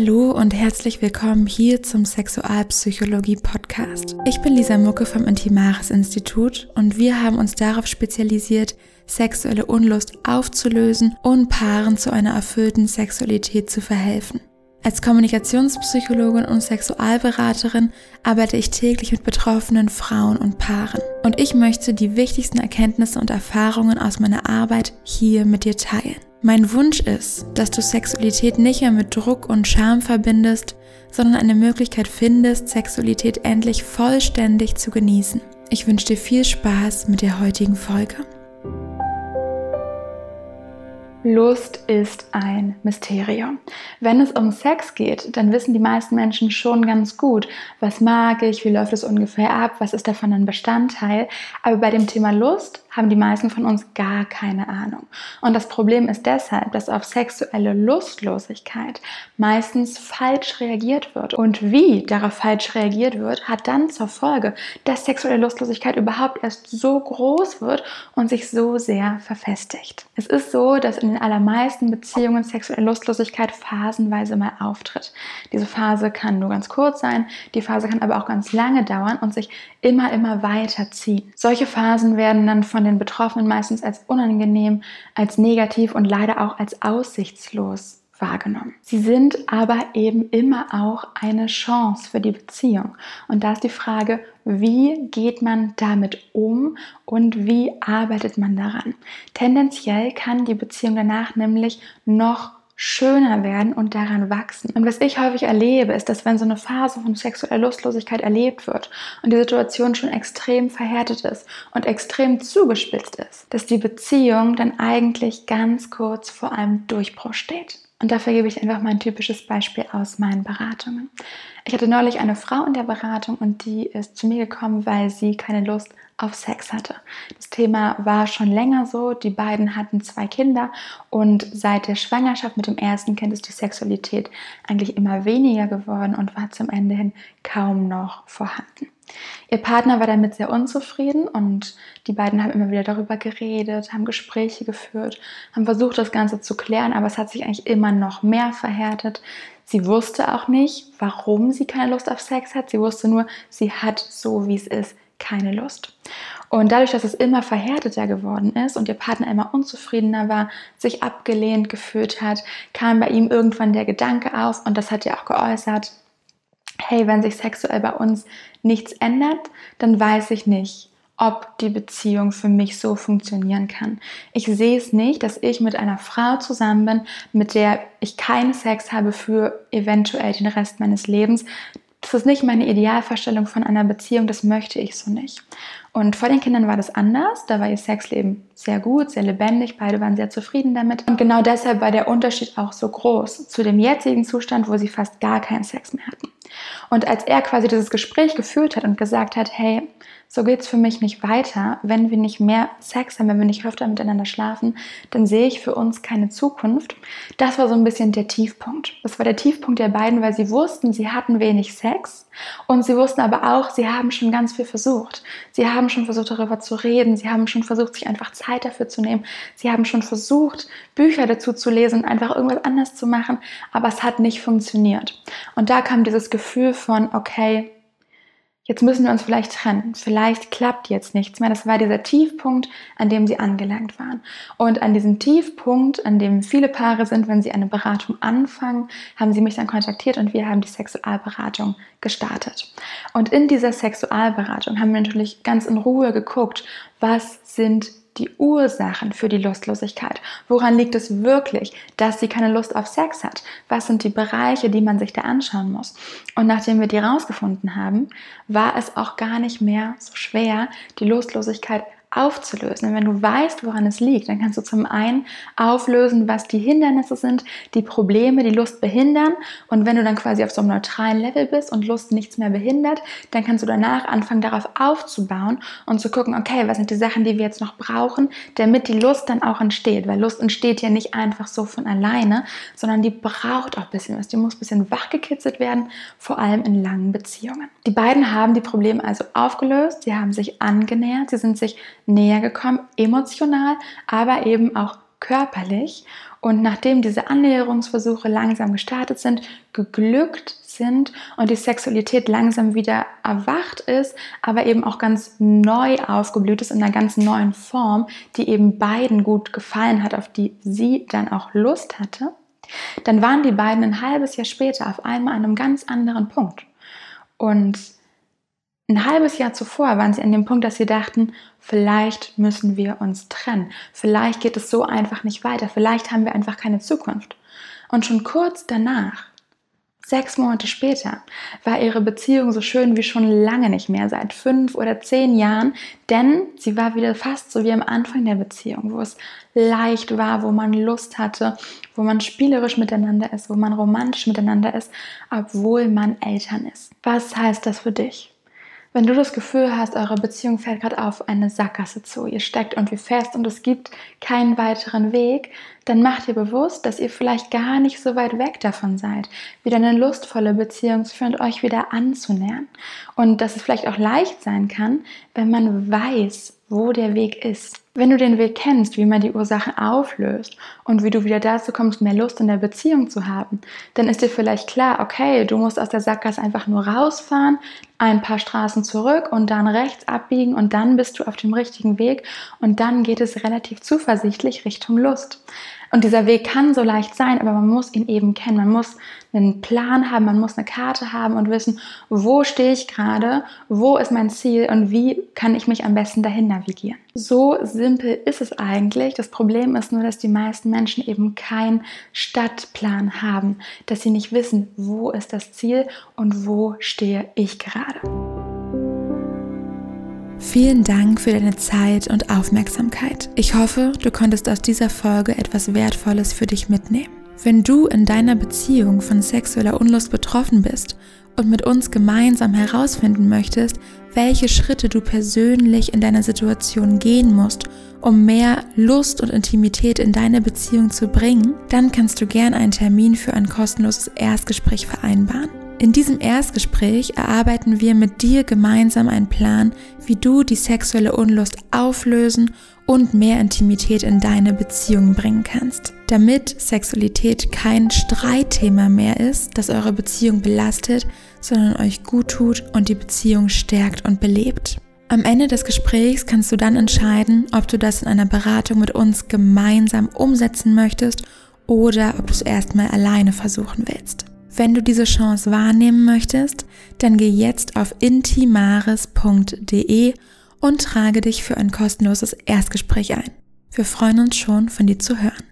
Hallo und herzlich willkommen hier zum Sexualpsychologie Podcast. Ich bin Lisa Mucke vom Intimaris Institut und wir haben uns darauf spezialisiert, sexuelle Unlust aufzulösen und Paaren zu einer erfüllten Sexualität zu verhelfen. Als Kommunikationspsychologin und Sexualberaterin arbeite ich täglich mit betroffenen Frauen und Paaren. Und ich möchte die wichtigsten Erkenntnisse und Erfahrungen aus meiner Arbeit hier mit dir teilen. Mein Wunsch ist, dass du Sexualität nicht mehr mit Druck und Scham verbindest, sondern eine Möglichkeit findest, Sexualität endlich vollständig zu genießen. Ich wünsche dir viel Spaß mit der heutigen Folge. Lust ist ein Mysterium. Wenn es um Sex geht, dann wissen die meisten Menschen schon ganz gut, was mag ich, wie läuft es ungefähr ab, was ist davon ein Bestandteil. Aber bei dem Thema Lust haben die meisten von uns gar keine Ahnung. Und das Problem ist deshalb, dass auf sexuelle Lustlosigkeit meistens falsch reagiert wird. Und wie darauf falsch reagiert wird, hat dann zur Folge, dass sexuelle Lustlosigkeit überhaupt erst so groß wird und sich so sehr verfestigt. Es ist so, dass in den allermeisten Beziehungen sexuelle Lustlosigkeit phasenweise mal auftritt. Diese Phase kann nur ganz kurz sein, die Phase kann aber auch ganz lange dauern und sich immer, immer weiter ziehen. Solche Phasen werden dann von den Betroffenen meistens als unangenehm, als negativ und leider auch als aussichtslos wahrgenommen. Sie sind aber eben immer auch eine Chance für die Beziehung. Und da ist die Frage, wie geht man damit um und wie arbeitet man daran? Tendenziell kann die Beziehung danach nämlich noch schöner werden und daran wachsen. Und was ich häufig erlebe, ist, dass wenn so eine Phase von sexueller Lustlosigkeit erlebt wird und die Situation schon extrem verhärtet ist und extrem zugespitzt ist, dass die Beziehung dann eigentlich ganz kurz vor einem Durchbruch steht. Und dafür gebe ich einfach mal ein typisches Beispiel aus meinen Beratungen. Ich hatte neulich eine Frau in der Beratung und die ist zu mir gekommen, weil sie keine Lust auf Sex hatte. Das Thema war schon länger so. Die beiden hatten zwei Kinder und seit der Schwangerschaft mit dem ersten Kind ist die Sexualität eigentlich immer weniger geworden und war zum Ende hin kaum noch vorhanden. Ihr Partner war damit sehr unzufrieden und die beiden haben immer wieder darüber geredet, haben Gespräche geführt, haben versucht, das Ganze zu klären, aber es hat sich eigentlich immer noch mehr verhärtet. Sie wusste auch nicht, warum sie keine Lust auf Sex hat. Sie wusste nur, sie hat so, wie es ist, keine Lust. Und dadurch, dass es immer verhärteter geworden ist und ihr Partner immer unzufriedener war, sich abgelehnt gefühlt hat, kam bei ihm irgendwann der Gedanke auf und das hat er auch geäußert, hey, wenn sich sexuell bei uns nichts ändert, dann weiß ich nicht, ob die Beziehung für mich so funktionieren kann. Ich sehe es nicht, dass ich mit einer Frau zusammen bin, mit der ich keinen Sex habe für eventuell den Rest meines Lebens. Das ist nicht meine Idealvorstellung von einer Beziehung, das möchte ich so nicht. Und vor den Kindern war das anders. Da war ihr Sexleben sehr gut, sehr lebendig. Beide waren sehr zufrieden damit. Und genau deshalb war der Unterschied auch so groß zu dem jetzigen Zustand, wo sie fast gar keinen Sex mehr hatten. Und als er quasi dieses Gespräch geführt hat und gesagt hat, hey, so geht es für mich nicht weiter, wenn wir nicht mehr Sex haben, wenn wir nicht öfter miteinander schlafen, dann sehe ich für uns keine Zukunft. Das war so ein bisschen der Tiefpunkt. Das war der Tiefpunkt der beiden, weil sie wussten, sie hatten wenig Sex und sie wussten aber auch, sie haben schon ganz viel versucht. Sie haben schon versucht, darüber zu reden. Sie haben schon versucht, sich einfach Zeit dafür zu nehmen. Sie haben schon versucht, Bücher dazu zu lesen einfach irgendwas anders zu machen, aber es hat nicht funktioniert. Und da kam dieses Gefühl von, okay, jetzt müssen wir uns vielleicht trennen. Vielleicht klappt jetzt nichts mehr. Das war dieser Tiefpunkt, an dem sie angelangt waren. Und an diesem Tiefpunkt, an dem viele Paare sind, wenn sie eine Beratung anfangen, haben sie mich dann kontaktiert und wir haben die Sexualberatung gestartet. Und in dieser Sexualberatung haben wir natürlich ganz in Ruhe geguckt, was sind die Ursachen für die Lustlosigkeit? Woran liegt es wirklich, dass sie keine Lust auf Sex hat? Was sind die Bereiche, die man sich da anschauen muss? Und nachdem wir die rausgefunden haben, war es auch gar nicht mehr so schwer, die Lustlosigkeit aufzulösen. Und wenn du weißt, woran es liegt, dann kannst du zum einen auflösen, was die Hindernisse sind, die Probleme, die Lust behindern. Und wenn du dann quasi auf so einem neutralen Level bist und Lust nichts mehr behindert, dann kannst du danach anfangen, darauf aufzubauen und zu gucken, okay, was sind die Sachen, die wir jetzt noch brauchen, damit die Lust dann auch entsteht. Weil Lust entsteht ja nicht einfach so von alleine, sondern die braucht auch ein bisschen was. Die muss ein bisschen wachgekitzelt werden, vor allem in langen Beziehungen. Die beiden haben die Probleme also aufgelöst, sie haben sich angenähert, sie sind sich näher gekommen, emotional, aber eben auch körperlich. Und nachdem diese Annäherungsversuche langsam gestartet sind, geglückt sind und die Sexualität langsam wieder erwacht ist, aber eben auch ganz neu aufgeblüht ist in einer ganz neuen Form, die eben beiden gut gefallen hat, auf die sie dann auch Lust hatte, dann waren die beiden ein halbes Jahr später auf einmal an einem ganz anderen Punkt. Und ein halbes Jahr zuvor waren sie an dem Punkt, dass sie dachten, vielleicht müssen wir uns trennen. Vielleicht geht es so einfach nicht weiter. Vielleicht haben wir einfach keine Zukunft. Und schon kurz danach, sechs Monate später, war ihre Beziehung so schön wie schon lange nicht mehr, seit fünf oder zehn Jahren, denn sie war wieder fast so wie am Anfang der Beziehung, wo es leicht war, wo man Lust hatte, wo man spielerisch miteinander ist, wo man romantisch miteinander ist, obwohl man Eltern ist. Was heißt das für dich? Wenn du das Gefühl hast, eure Beziehung fällt gerade auf eine Sackgasse zu, ihr steckt irgendwie fest und es gibt keinen weiteren Weg, dann macht ihr bewusst, dass ihr vielleicht gar nicht so weit weg davon seid, wieder eine lustvolle Beziehung zu führen und euch wieder anzunähern. Und dass es vielleicht auch leicht sein kann, wenn man weiß, wo der Weg ist. Wenn du den Weg kennst, wie man die Ursachen auflöst und wie du wieder dazu kommst, mehr Lust in der Beziehung zu haben, dann ist dir vielleicht klar, okay, du musst aus der Sackgasse einfach nur rausfahren, ein paar Straßen zurück und dann rechts abbiegen und dann bist du auf dem richtigen Weg und dann geht es relativ zuversichtlich Richtung Lust. Und dieser Weg kann so leicht sein, aber man muss ihn eben kennen. Man muss einen Plan haben, man muss eine Karte haben und wissen, wo stehe ich gerade, wo ist mein Ziel und wie kann ich mich am besten dahin navigieren. So simpel ist es eigentlich. Das Problem ist nur, dass die meisten Menschen eben keinen Stadtplan haben, dass sie nicht wissen, wo ist das Ziel und wo stehe ich gerade. Vielen Dank für deine Zeit und Aufmerksamkeit. Ich hoffe, du konntest aus dieser Folge etwas Wertvolles für dich mitnehmen. Wenn du in deiner Beziehung von sexueller Unlust betroffen bist und mit uns gemeinsam herausfinden möchtest, welche Schritte du persönlich in deiner Situation gehen musst, um mehr Lust und Intimität in deine Beziehung zu bringen, dann kannst du gern einen Termin für ein kostenloses Erstgespräch vereinbaren. In diesem Erstgespräch erarbeiten wir mit dir gemeinsam einen Plan, wie du die sexuelle Unlust auflösen und mehr Intimität in deine Beziehung bringen kannst. Damit Sexualität kein Streitthema mehr ist, das eure Beziehung belastet, sondern euch gut tut und die Beziehung stärkt und belebt. Am Ende des Gesprächs kannst du dann entscheiden, ob du das in einer Beratung mit uns gemeinsam umsetzen möchtest oder ob du es erstmal alleine versuchen willst. Wenn du diese Chance wahrnehmen möchtest, dann geh jetzt auf intimaris.de und trage dich für ein kostenloses Erstgespräch ein. Wir freuen uns schon, von dir zu hören.